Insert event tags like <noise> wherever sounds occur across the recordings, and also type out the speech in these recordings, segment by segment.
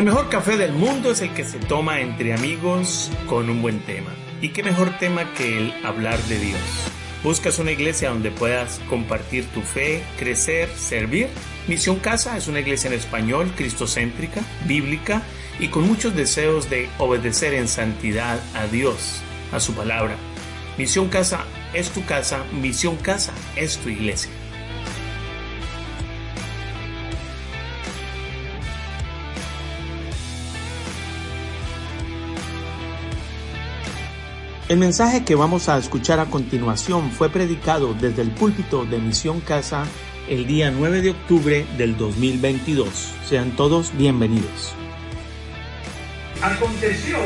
El mejor café del mundo es el que se toma entre amigos con un buen tema. ¿Y qué mejor tema que el hablar de Dios? ¿Buscas una iglesia donde puedas compartir tu fe, crecer, servir? Misión Casa es una iglesia en español, cristocéntrica, bíblica y con muchos deseos de obedecer en santidad a Dios, a su palabra. Misión Casa es tu casa, Misión Casa es tu iglesia. El mensaje que vamos a escuchar a continuación fue predicado desde el púlpito de Misión Casa el día 9 de octubre del 2022. Sean todos bienvenidos. Aconteció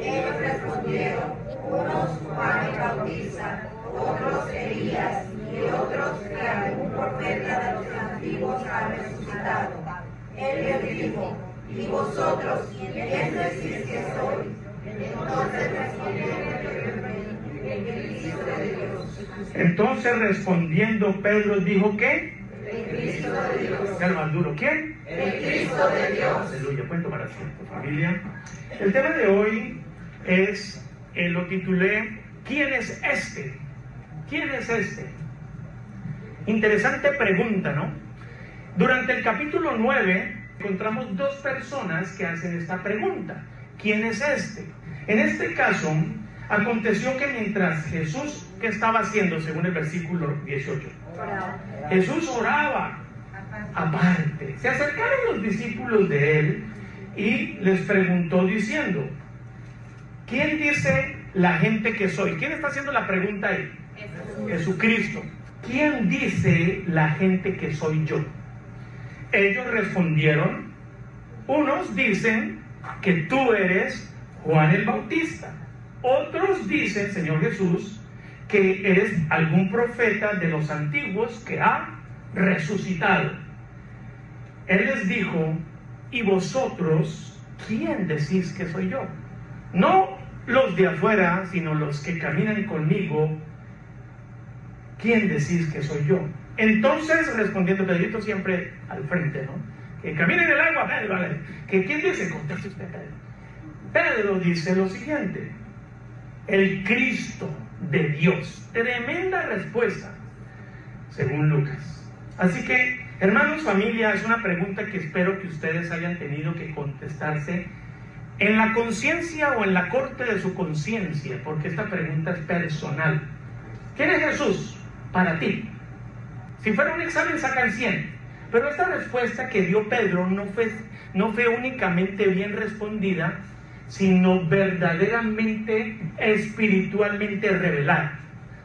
Ellos respondieron, unos Juan el Bautista, otros Elías y otros que algún profeta de los antiguos ha resucitado. Él les dijo, ¿y vosotros quién decís que soy? Entonces Entonces respondiendo Pedro dijo que el Cristo de Dios. ¿Qué más duro? ¿Quién? El Cristo de Dios. Aleluya, cuento para siempre, familia. El tema de hoy es, eh, lo titulé, ¿quién es este? ¿Quién es este? Interesante pregunta, ¿no? Durante el capítulo 9 encontramos dos personas que hacen esta pregunta. ¿Quién es este? En este caso, aconteció que mientras Jesús, ¿qué estaba haciendo según el versículo 18? Jesús oraba aparte. Se acercaron los discípulos de él y les preguntó diciendo, ¿quién dice la gente que soy? ¿Quién está haciendo la pregunta ahí? Jesucristo. ¿Quién dice la gente que soy yo? Ellos respondieron, unos dicen que tú eres Juan el Bautista, otros dicen, Señor Jesús, que eres algún profeta de los antiguos que ha resucitado. Él les dijo, ¿y vosotros quién decís que soy yo? No los de afuera, sino los que caminan conmigo ¿quién decís que soy yo? Entonces, respondiendo Pedrito siempre al frente, ¿no? Que camine en el agua, Pedro, vale. Que ¿quién dice? Conteste usted, Pedro. Pedro dice lo siguiente, el Cristo de Dios. Tremenda respuesta, según Lucas. Así que, hermanos, familia, es una pregunta que espero que ustedes hayan tenido que contestarse en la conciencia o en la corte de su conciencia, porque esta pregunta es personal. ¿Quién es Jesús? Para ti. Si fuera un examen sacan 100. Pero esta respuesta que dio Pedro no fue, no fue únicamente bien respondida, sino verdaderamente espiritualmente revelada.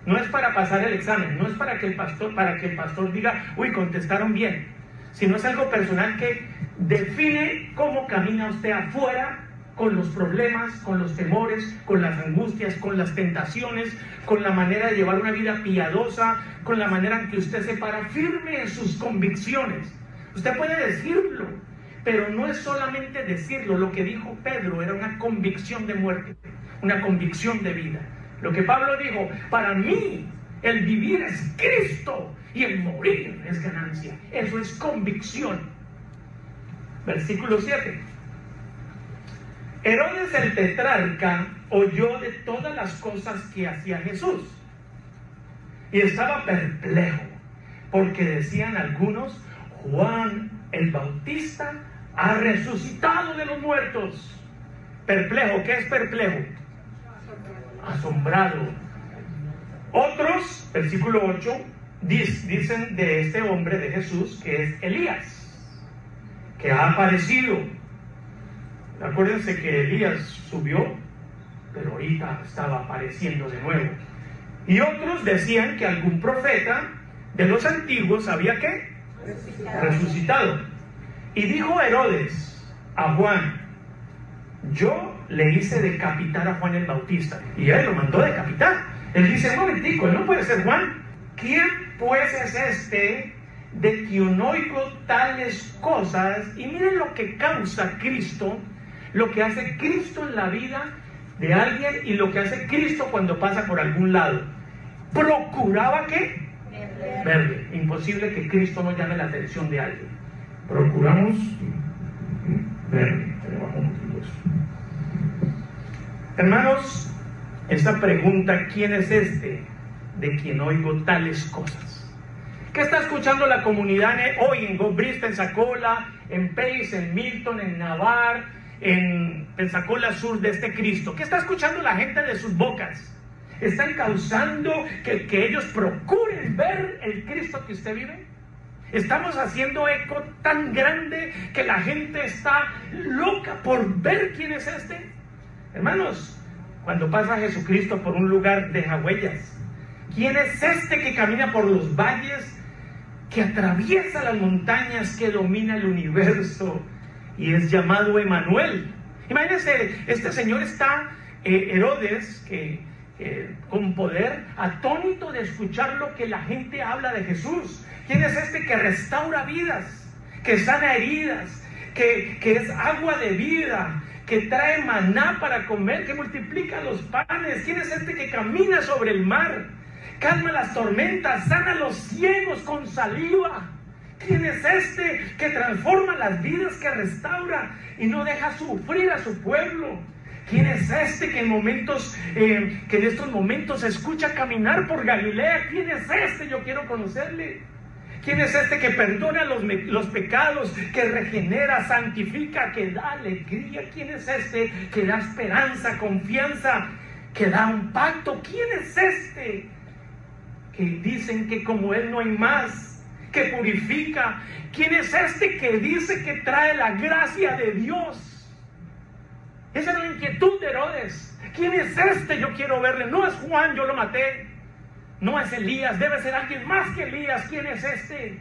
No es para pasar el examen, no es para que el pastor, para que el pastor diga, uy, contestaron bien, sino es algo personal que define cómo camina usted afuera con los problemas, con los temores, con las angustias, con las tentaciones, con la manera de llevar una vida piadosa, con la manera en que usted se para firme en sus convicciones. Usted puede decirlo, pero no es solamente decirlo. Lo que dijo Pedro era una convicción de muerte, una convicción de vida. Lo que Pablo dijo, para mí el vivir es Cristo y el morir es ganancia. Eso es convicción. Versículo 7. Herodes el tetrarca oyó de todas las cosas que hacía Jesús y estaba perplejo, porque decían algunos, Juan el Bautista ha resucitado de los muertos. Perplejo, ¿qué es perplejo? Asombrado. Otros, versículo 8, dicen de este hombre de Jesús que es Elías, que ha aparecido Acuérdense que Elías subió, pero ahorita estaba apareciendo de nuevo. Y otros decían que algún profeta de los antiguos había que resucitado. Y dijo Herodes a Juan, yo le hice decapitar a Juan el Bautista. Y él lo mandó decapitar. Él dice, un momentico, él no puede ser Juan. ¿Quién pues es este de quien oigo tales cosas? Y miren lo que causa Cristo lo que hace Cristo en la vida de alguien y lo que hace Cristo cuando pasa por algún lado. Procuraba que verle. Imposible que Cristo no llame la atención de alguien. Procuramos verle. Hermanos, esta pregunta, ¿quién es este de quien oigo tales cosas? ¿Qué está escuchando la comunidad hoy en Gobrista, en Sacola, en Pace, en Milton, en Navar, en Pensacola Sur de este Cristo? ¿Qué está escuchando la gente de sus bocas? ¿Están causando que, que ellos procuren ver el Cristo que usted vive? Estamos haciendo eco tan grande que la gente está loca por ver quién es este. Hermanos, cuando pasa Jesucristo por un lugar deja huellas. ¿Quién es este que camina por los valles, que atraviesa las montañas, que domina el universo y es llamado Emanuel? Imagínense, este señor está, eh, Herodes, que con poder, atónito de escuchar lo que la gente habla de Jesús. ¿Quién es este que restaura vidas, que sana heridas, que, que es agua de vida, que trae maná para comer, que multiplica los panes? ¿Quién es este que camina sobre el mar? Calma las tormentas, sana a los ciegos con saliva. ¿Quién es este que transforma las vidas, que restaura y no deja sufrir a su pueblo? ¿Quién es este que en momentos, eh, que en estos momentos escucha caminar por Galilea? ¿Quién es este? Yo quiero conocerle. ¿Quién es este que perdona los, los, pecados, que regenera, santifica, que da alegría? ¿Quién es este que da esperanza, confianza, que da un pacto? ¿Quién es este que dicen que como Él no hay más, que purifica? ¿Quién es este que dice que trae la gracia de Dios? Esa es la inquietud de Herodes. ¿Quién es este? Yo quiero verle. No es Juan, yo lo maté. No es Elías, debe ser alguien más que Elías. ¿Quién es este?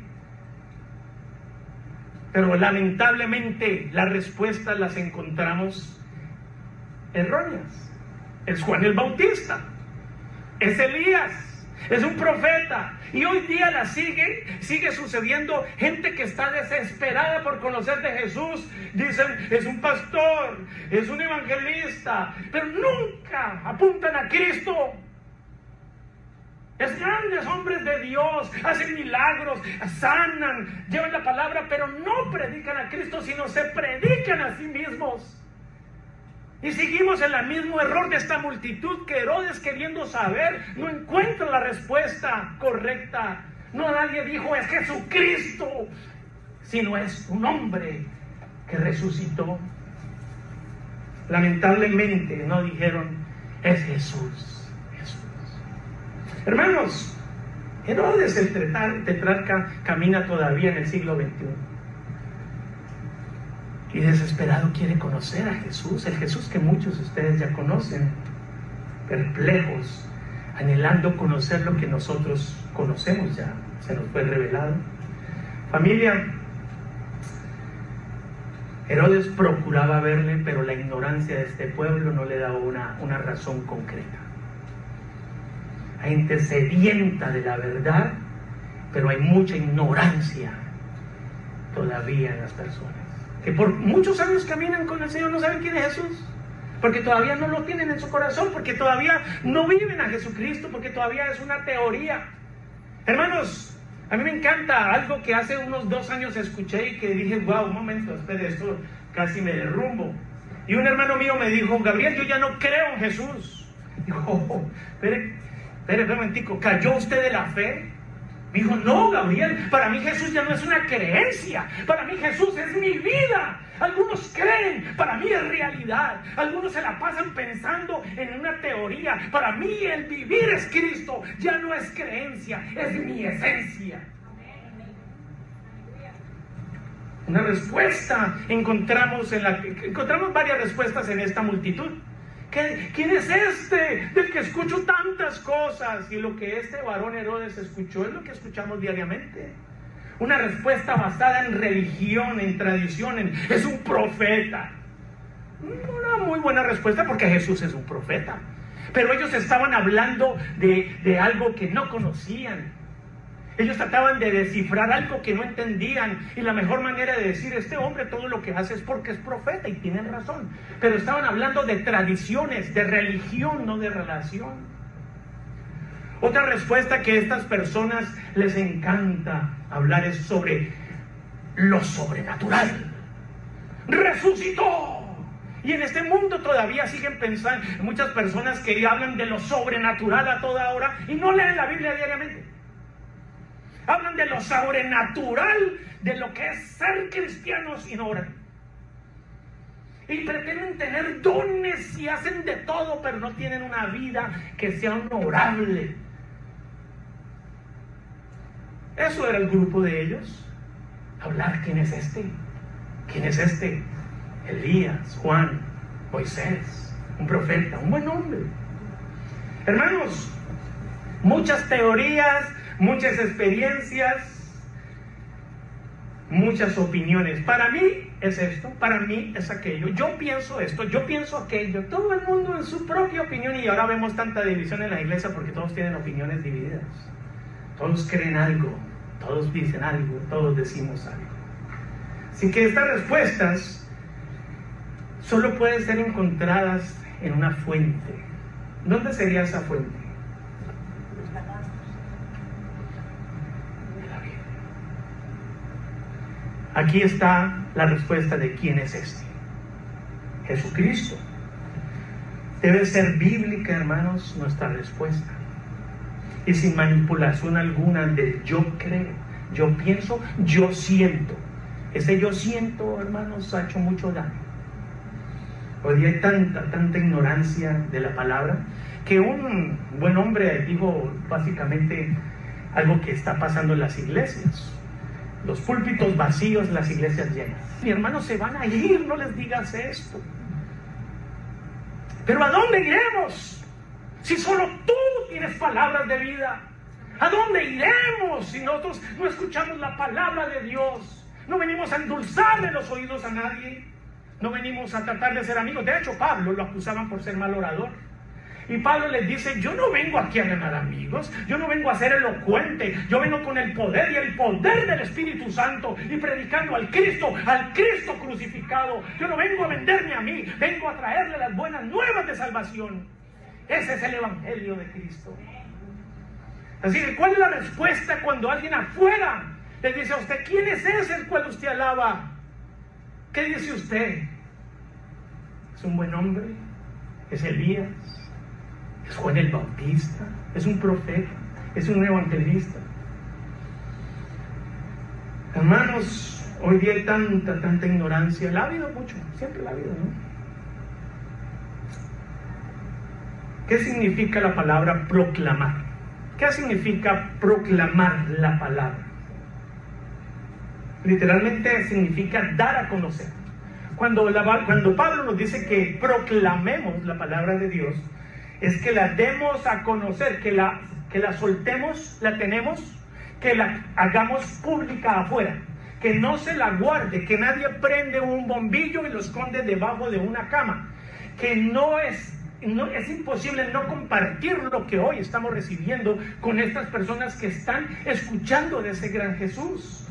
Pero lamentablemente las respuestas las encontramos erróneas. Es Juan el Bautista. Es Elías. Es un profeta. Y hoy día la sigue, sigue sucediendo. Gente que está desesperada por conocer de Jesús. Dicen, es un pastor, es un evangelista. Pero nunca apuntan a Cristo. Es grandes hombres de Dios, hacen milagros, sanan, llevan la palabra, pero no predican a Cristo, sino se predican a sí mismos. Y seguimos en el mismo error de esta multitud que Herodes queriendo saber no encuentra la respuesta correcta. No nadie dijo es Jesucristo, sino es un hombre que resucitó. Lamentablemente no dijeron es Jesús, Jesús. Hermanos, Herodes el tetrarca camina todavía en el siglo XXI y desesperado quiere conocer a Jesús, el Jesús que muchos de ustedes ya conocen, perplejos, anhelando conocer lo que nosotros conocemos ya, se nos fue revelado. Familia, Herodes procuraba verle, pero la ignorancia de este pueblo no le daba una, una razón concreta. Hay gente de la verdad, pero hay mucha ignorancia todavía en las personas que por muchos años caminan con el Señor, no saben quién es Jesús. Porque todavía no lo tienen en su corazón, porque todavía no viven a Jesucristo, porque todavía es una teoría. Hermanos, a mí me encanta algo que hace unos dos años escuché y que dije, wow, un momento, espere, esto casi me derrumbo. Y un hermano mío me dijo, Gabriel, yo ya no creo en Jesús. <laughs> Dijo, oh, espere, espere, un momentico, ¿cayó usted de la fe? Dijo, no, Gabriel, para mí Jesús ya no es una creencia, para mí Jesús es mi vida. Algunos creen, para mí es realidad. Algunos se la pasan pensando en una teoría. Para mí el vivir es Cristo, ya no es creencia, es mi esencia. Una respuesta encontramos en la encontramos varias respuestas en esta multitud. ¿Quién es este del que escucho tantas cosas? Y lo que este varón Herodes escuchó es lo que escuchamos diariamente. Una respuesta basada en religión, en tradición, es un profeta. Una muy buena respuesta porque Jesús es un profeta. Pero ellos estaban hablando de, de algo que no conocían. Ellos trataban de descifrar algo que no entendían y la mejor manera de decir, este hombre todo lo que hace es porque es profeta y tienen razón. Pero estaban hablando de tradiciones, de religión, no de relación. Otra respuesta que a estas personas les encanta hablar es sobre lo sobrenatural. Resucitó. Y en este mundo todavía siguen pensando muchas personas que hablan de lo sobrenatural a toda hora y no leen la Biblia diariamente. Hablan de lo sobrenatural, de lo que es ser cristianos y no oran. Y pretenden tener dones y hacen de todo, pero no tienen una vida que sea honorable. Eso era el grupo de ellos. Hablar quién es este, quién es este. Elías, Juan, Moisés, un profeta, un buen hombre. Hermanos, muchas teorías, muchas experiencias, muchas opiniones. Para mí es esto, para mí es aquello. Yo pienso esto, yo pienso aquello. Todo el mundo en su propia opinión y ahora vemos tanta división en la iglesia porque todos tienen opiniones divididas. Todos creen algo, todos dicen algo, todos decimos algo. Así que estas respuestas solo pueden ser encontradas en una fuente. ¿Dónde sería esa fuente? Aquí está la respuesta de quién es este. Jesucristo. Debe ser bíblica, hermanos, nuestra respuesta. Y sin manipulación alguna de yo creo, yo pienso, yo siento. Ese yo siento, hermanos, ha hecho mucho daño. Hoy hay tanta, tanta ignorancia de la palabra que un buen hombre dijo básicamente algo que está pasando en las iglesias. Los púlpitos vacíos, las iglesias llenas. Mi hermano, se van a ir, no les digas esto. Pero ¿a dónde iremos? Si solo tú tienes palabras de vida. ¿A dónde iremos si nosotros no escuchamos la palabra de Dios? No venimos a endulzarle los oídos a nadie. No venimos a tratar de ser amigos. De hecho, Pablo lo acusaban por ser mal orador. Y Pablo les dice, yo no vengo aquí a ganar amigos, yo no vengo a ser elocuente, yo vengo con el poder y el poder del Espíritu Santo y predicando al Cristo, al Cristo crucificado. Yo no vengo a venderme a mí, vengo a traerle las buenas nuevas de salvación. Ese es el Evangelio de Cristo. Así que, ¿cuál es la respuesta cuando alguien afuera le dice a usted, ¿quién es ese el cual usted alaba? ¿Qué dice usted? ¿Es un buen hombre? ¿Es Elías? ¿Es Juan el Bautista? ¿Es un profeta? ¿Es un evangelista? Hermanos, hoy día hay tanta, tanta ignorancia. La ha habido mucho, siempre la ha habido, ¿no? ¿Qué significa la palabra proclamar? ¿Qué significa proclamar la palabra? literalmente significa dar a conocer. Cuando, cuando Pablo nos dice que proclamemos la palabra de Dios, es que la demos a conocer, que la, que la soltemos, la tenemos, que la hagamos pública afuera, que no se la guarde, que nadie prende un bombillo y lo esconde debajo de una cama, que no es no, es imposible no compartir lo que hoy estamos recibiendo con estas personas que están escuchando de ese gran Jesús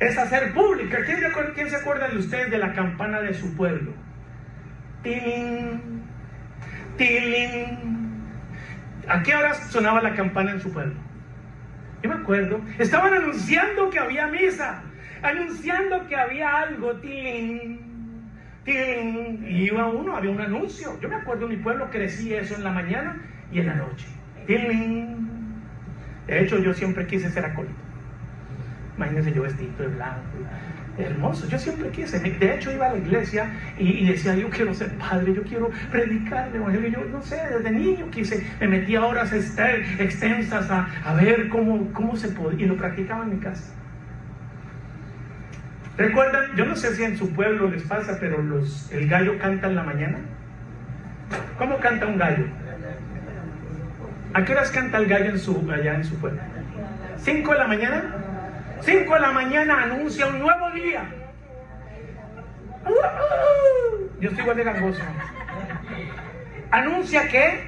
es hacer pública. ¿Quién, se acuerda de ustedes de la campana de su pueblo? Tilín, tilín. ¿A qué horas sonaba la campana en su pueblo? Yo me acuerdo. Estaban anunciando que había misa, anunciando que había algo. Tilín, tilín. Y iba uno, había un anuncio. Yo me acuerdo, en mi pueblo crecí eso en la mañana y en la noche. Tilín. De hecho, yo siempre quise ser acólito. Imagínense yo vestido de blanco, hermoso. Yo siempre quise, de hecho iba a la iglesia y, decía, yo quiero ser padre, yo quiero predicar el evangelio. Yo no sé, desde niño quise, me metía horas extensas a, ver cómo, cómo se podía, y lo practicaba en mi casa. ¿Recuerdan? Yo no sé si en su pueblo les pasa, pero los, el gallo canta en la mañana. ¿Cómo canta un gallo? ¿A qué horas canta el gallo en su, allá en su pueblo? ¿Cinco de la mañana? 5 de la mañana anuncia un nuevo día. Yo estoy igual de gangoso. Anuncia que,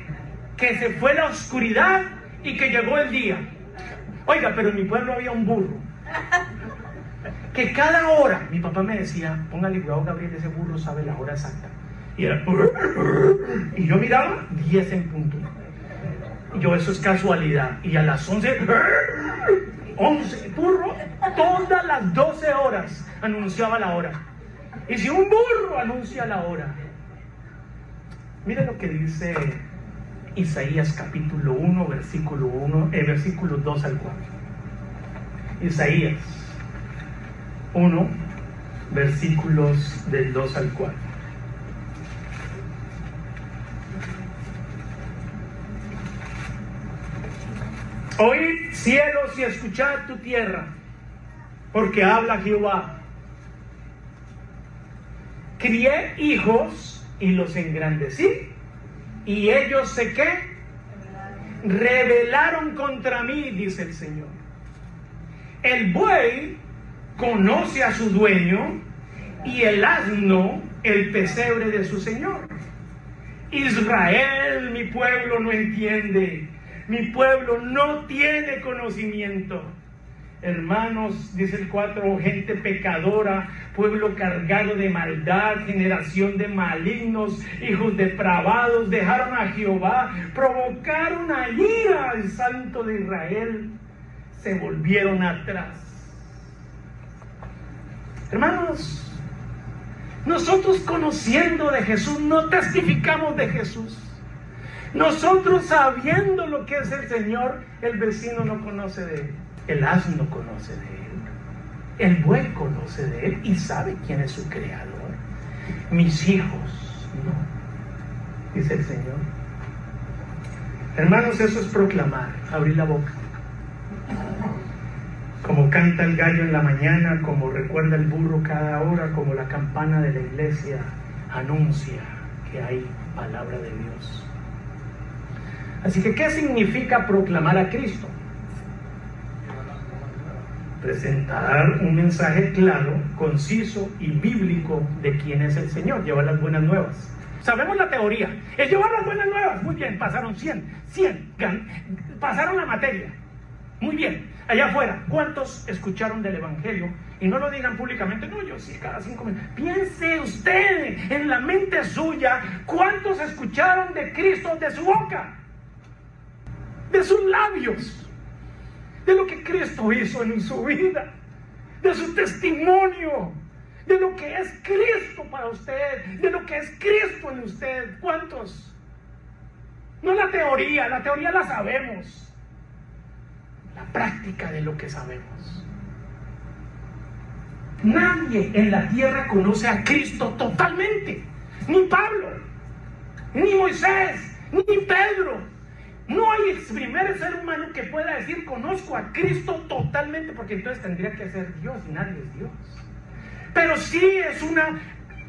que se fue la oscuridad y que llegó el día. Oiga, pero en mi pueblo había un burro. Que cada hora, mi papá me decía, póngale cuidado, Gabriel, ese burro sabe la hora exacta. Y era, y yo miraba 10 en punto. Y yo, eso es casualidad. Y a las 11, 11, burro, todas las 12 horas anunciaba la hora. Y si un burro anuncia la hora, mire lo que dice Isaías capítulo 1, versículo 1, eh, versículo 2 al 4. Isaías 1, versículos del 2 al 4. Oíd cielos y escuchad tu tierra, porque habla Jehová. Crié hijos y los engrandecí, y ellos se qué? Rebelaron contra mí, dice el Señor. El buey conoce a su dueño y el asno el pesebre de su Señor. Israel, mi pueblo, no entiende mi pueblo no tiene conocimiento. Hermanos, dice el 4, gente pecadora, pueblo cargado de maldad, generación de malignos, hijos depravados, dejaron a Jehová, provocaron a ira al santo de Israel, se volvieron atrás. Hermanos, nosotros conociendo de Jesús no testificamos de Jesús. Nosotros sabiendo lo que es el Señor, el vecino no conoce de Él, el asno conoce de Él, el buey conoce de Él y sabe quién es su creador. Mis hijos, no, dice el Señor. Hermanos, eso es proclamar, abrir la boca. Como canta el gallo en la mañana, como recuerda el burro cada hora, como la campana de la iglesia anuncia que hay palabra de Dios. Así que, ¿qué significa proclamar a Cristo? Presentar un mensaje claro, conciso y bíblico de quién es el Señor, llevar las buenas nuevas. Sabemos la teoría, es llevar las buenas nuevas. Muy bien, pasaron 100, 100, pasaron la materia. Muy bien, allá afuera, ¿cuántos escucharon del Evangelio? Y no lo digan públicamente, no, yo sí, cada cinco minutos. Piense usted en la mente suya, ¿cuántos escucharon de Cristo de su boca? De sus labios, de lo que Cristo hizo en su vida, de su testimonio, de lo que es Cristo para usted, de lo que es Cristo en usted. ¿Cuántos? No la teoría, la teoría la sabemos, la práctica de lo que sabemos. Nadie en la tierra conoce a Cristo totalmente, ni Pablo, ni Moisés, ni Pedro, no hay primer ser humano que pueda decir conozco a Cristo totalmente, porque entonces tendría que ser Dios y nadie es Dios. Pero sí es una,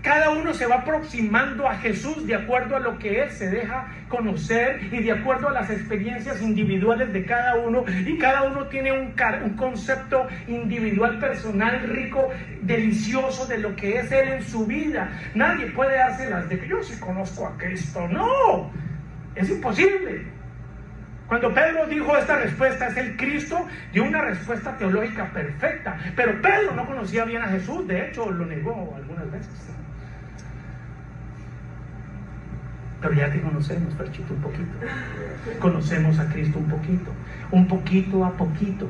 cada uno se va aproximando a Jesús de acuerdo a lo que Él se deja conocer y de acuerdo a las experiencias individuales de cada uno. Y cada uno tiene un, un concepto individual, personal, rico, delicioso de lo que es Él en su vida. Nadie puede darse las de que yo sí conozco a Cristo. No, es imposible. Cuando Pedro dijo esta respuesta es el Cristo, dio una respuesta teológica perfecta. Pero Pedro no conocía bien a Jesús, de hecho lo negó algunas veces. Pero ya te conocemos, Perchito, un poquito. Conocemos a Cristo un poquito, un poquito a poquito.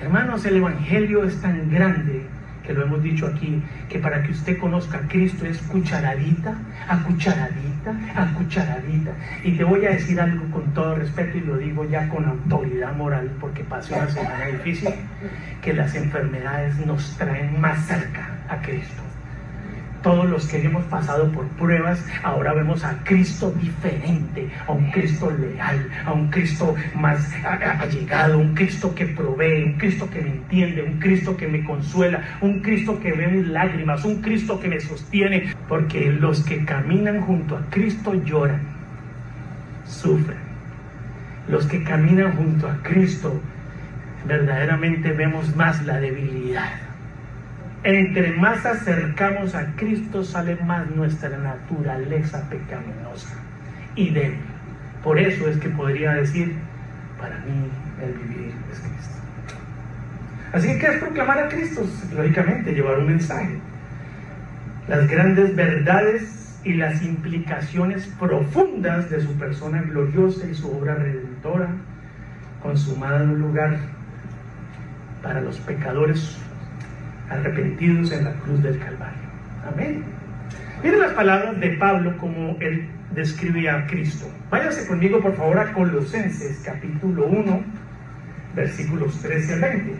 Hermanos, el Evangelio es tan grande que lo hemos dicho aquí, que para que usted conozca a Cristo es cucharadita, a cucharadita, a cucharadita. Y te voy a decir algo con todo respeto y lo digo ya con autoridad moral, porque pasó una semana difícil, que las enfermedades nos traen más cerca a Cristo todos los que hemos pasado por pruebas, ahora vemos a Cristo diferente, a un Cristo leal, a un Cristo más allegado, un Cristo que provee, un Cristo que me entiende, un Cristo que me consuela, un Cristo que ve mis lágrimas, un Cristo que me sostiene, porque los que caminan junto a Cristo lloran, sufren. Los que caminan junto a Cristo verdaderamente vemos más la debilidad entre más acercamos a Cristo sale más nuestra naturaleza pecaminosa y débil. Por eso es que podría decir, para mí el vivir es Cristo. Así que, ¿qué es proclamar a Cristo? Lógicamente, llevar un mensaje. Las grandes verdades y las implicaciones profundas de su persona gloriosa y su obra redentora, consumada en un lugar para los pecadores arrepentidos en la cruz del Calvario. Amén. Miren las palabras de Pablo como él describe a Cristo. Váyase conmigo por favor a Colosenses capítulo 1, versículos 13 al 20.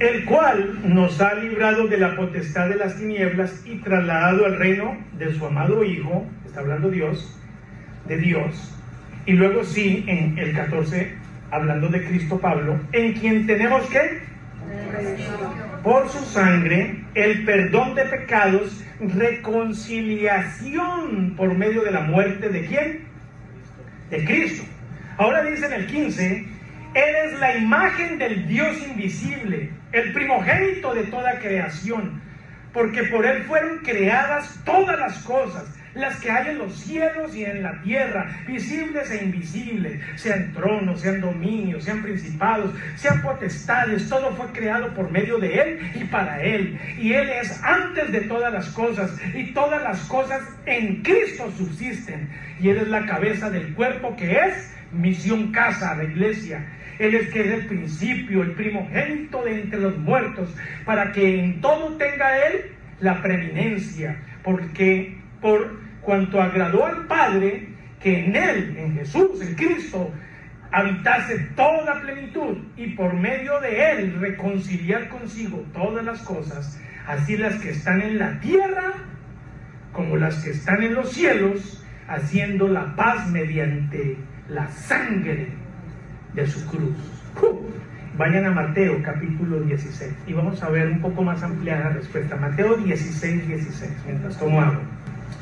El cual nos ha librado de la potestad de las tinieblas y trasladado al reino de su amado Hijo, está hablando Dios, de Dios. Y luego sí, en el 14, hablando de Cristo Pablo, en quien tenemos que por su sangre el perdón de pecados, reconciliación por medio de la muerte de quién? De Cristo. Ahora dice en el 15, Él es la imagen del Dios invisible, el primogénito de toda creación, porque por Él fueron creadas todas las cosas las que hay en los cielos y en la tierra, visibles e invisibles, sean tronos, sean dominios, sean principados, sean potestades, todo fue creado por medio de Él y para Él. Y Él es antes de todas las cosas y todas las cosas en Cristo subsisten. Y Él es la cabeza del cuerpo que es misión casa, la iglesia. Él es que es el principio, el primogénito de entre los muertos, para que en todo tenga Él la preeminencia, porque por cuanto agradó al Padre que en Él, en Jesús, en Cristo, habitase toda plenitud y por medio de Él reconciliar consigo todas las cosas, así las que están en la tierra como las que están en los cielos, haciendo la paz mediante la sangre de su cruz. Vayan a Mateo capítulo 16 y vamos a ver un poco más ampliada la respuesta. Mateo 16, 16, mientras tomo agua.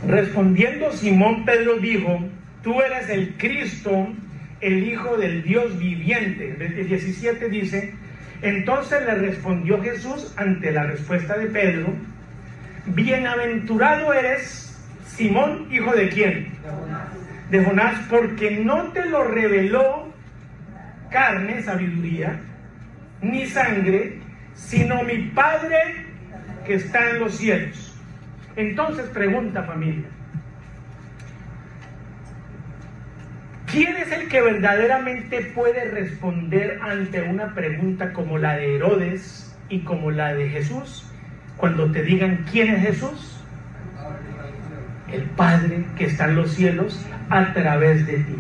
Respondiendo Simón Pedro dijo, tú eres el Cristo, el Hijo del Dios viviente. El 17 dice, entonces le respondió Jesús ante la respuesta de Pedro, bienaventurado eres Simón, hijo de quién? De Jonás, porque no te lo reveló carne, sabiduría, ni sangre, sino mi Padre que está en los cielos. Entonces pregunta familia, ¿quién es el que verdaderamente puede responder ante una pregunta como la de Herodes y como la de Jesús? Cuando te digan quién es Jesús, el Padre que está en los cielos a través de ti.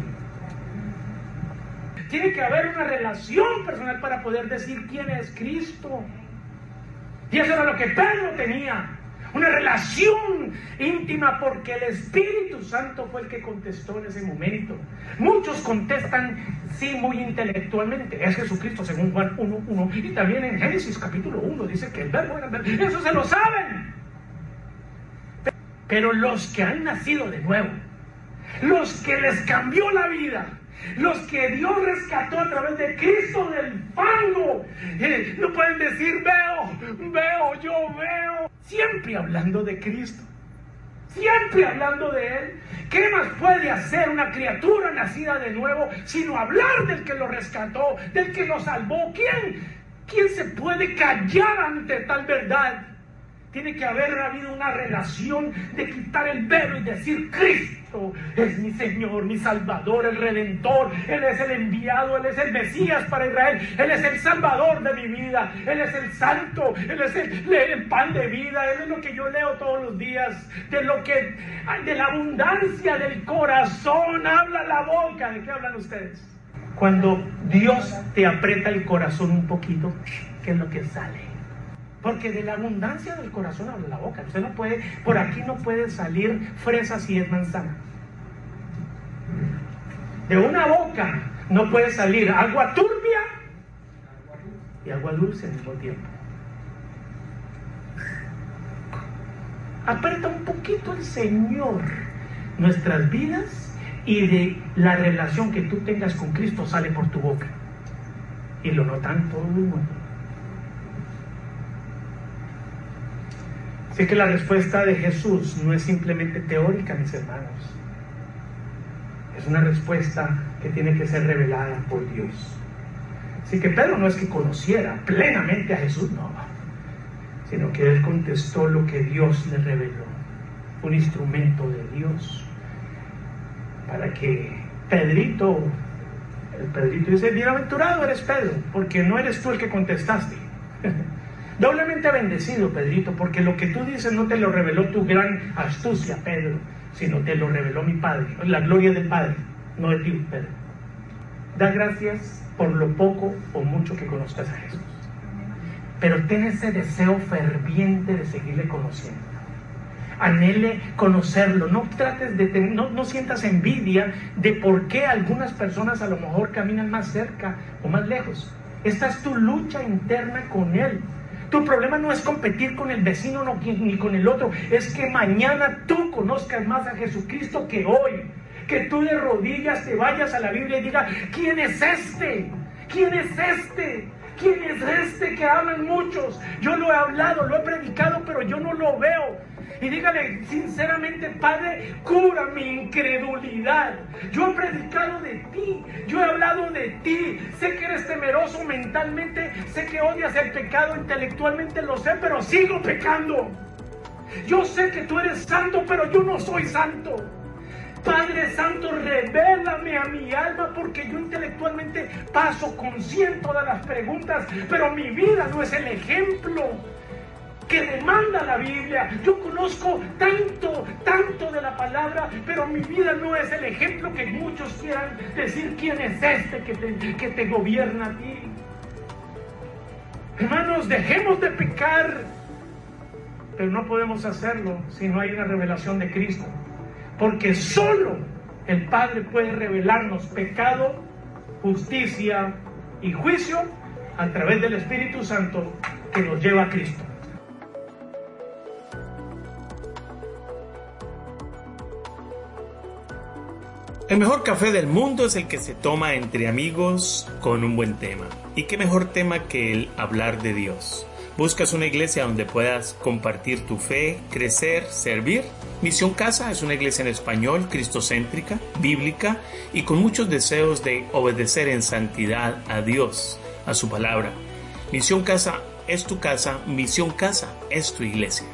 Tiene que haber una relación personal para poder decir quién es Cristo. Y eso era lo que Pedro tenía una relación íntima porque el Espíritu Santo fue el que contestó en ese momento. Muchos contestan sí muy intelectualmente, es Jesucristo según Juan 1.1 y también en Génesis capítulo 1 dice que el verbo era verbo, eso se lo saben. Pero los que han nacido de nuevo, los que les cambió la vida, los que Dios rescató a través de Cristo del fango. Eh, no pueden decir, veo, veo, yo veo. Siempre hablando de Cristo. Siempre hablando de Él. ¿Qué más puede hacer una criatura nacida de nuevo sino hablar del que lo rescató, del que lo salvó? ¿Quién, quién se puede callar ante tal verdad? Tiene que haber habido una relación de quitar el velo y decir, Cristo es mi Señor, mi Salvador, el Redentor. Él es el enviado, Él es el Mesías para Israel. Él es el Salvador de mi vida. Él es el Santo, Él es el, pan de vida. Él es lo que yo leo todos los días. De lo que, de la abundancia del corazón habla la boca. ¿De qué hablan ustedes? Cuando Dios te aprieta el corazón un poquito, ¿qué es lo que sale? Porque de la abundancia del corazón habla la boca. Usted no puede, por aquí no puede salir fresa si es manzana. De una boca no puede salir agua turbia y agua dulce al mismo tiempo. Aprieta un poquito el Señor nuestras vidas y de la relación que tú tengas con Cristo sale por tu boca. Y lo notan todo el mundo. Así que la respuesta de Jesús no es simplemente teórica, mis hermanos. Es una respuesta que tiene que ser revelada por Dios. Así que Pedro no es que conociera plenamente a Jesús, no, sino que él contestó lo que Dios le reveló, un instrumento de Dios, para que Pedrito, el Pedrito dice, bienaventurado eres Pedro, porque no eres tú el que contestaste. <laughs> Doblemente bendecido, Pedrito, porque lo que tú dices no te lo reveló tu gran astucia, Pedro, sino te lo reveló mi Padre, la gloria del Padre, no de ti, Pedro. Da gracias por lo poco o mucho que conozcas a Jesús. Pero ten ese deseo ferviente de seguirle conociendo. Anhele conocerlo. No trates de no, no sientas envidia de por qué algunas personas a lo mejor caminan más cerca o más lejos. Esta es tu lucha interna con Él. Tu problema no es competir con el vecino ni con el otro, es que mañana tú conozcas más a Jesucristo que hoy. Que tú de rodillas te vayas a la Biblia y digas, ¿quién es este? ¿Quién es este? ¿Quién es este que hablan muchos? Yo lo he hablado, lo he predicado, pero yo no lo veo. Y dígale sinceramente, Padre, cura mi incredulidad. Yo he predicado de ti, yo he hablado de ti. Sé que eres temeroso mentalmente, sé que odias el pecado intelectualmente, lo sé, pero sigo pecando. Yo sé que tú eres santo, pero yo no soy santo. Padre Santo, revélame a mi alma porque yo intelectualmente paso con cien todas las preguntas, pero mi vida no es el ejemplo que demanda la Biblia. Yo conozco tanto, tanto de la palabra, pero mi vida no es el ejemplo que muchos quieran decir quién es este que te, que te gobierna a ti. Hermanos, dejemos de pecar, pero no podemos hacerlo si no hay una revelación de Cristo. Porque solo el Padre puede revelarnos pecado, justicia y juicio a través del Espíritu Santo que nos lleva a Cristo. El mejor café del mundo es el que se toma entre amigos con un buen tema. ¿Y qué mejor tema que el hablar de Dios? ¿Buscas una iglesia donde puedas compartir tu fe, crecer, servir? Misión Casa es una iglesia en español, cristocéntrica, bíblica y con muchos deseos de obedecer en santidad a Dios, a su palabra. Misión Casa es tu casa, Misión Casa es tu iglesia.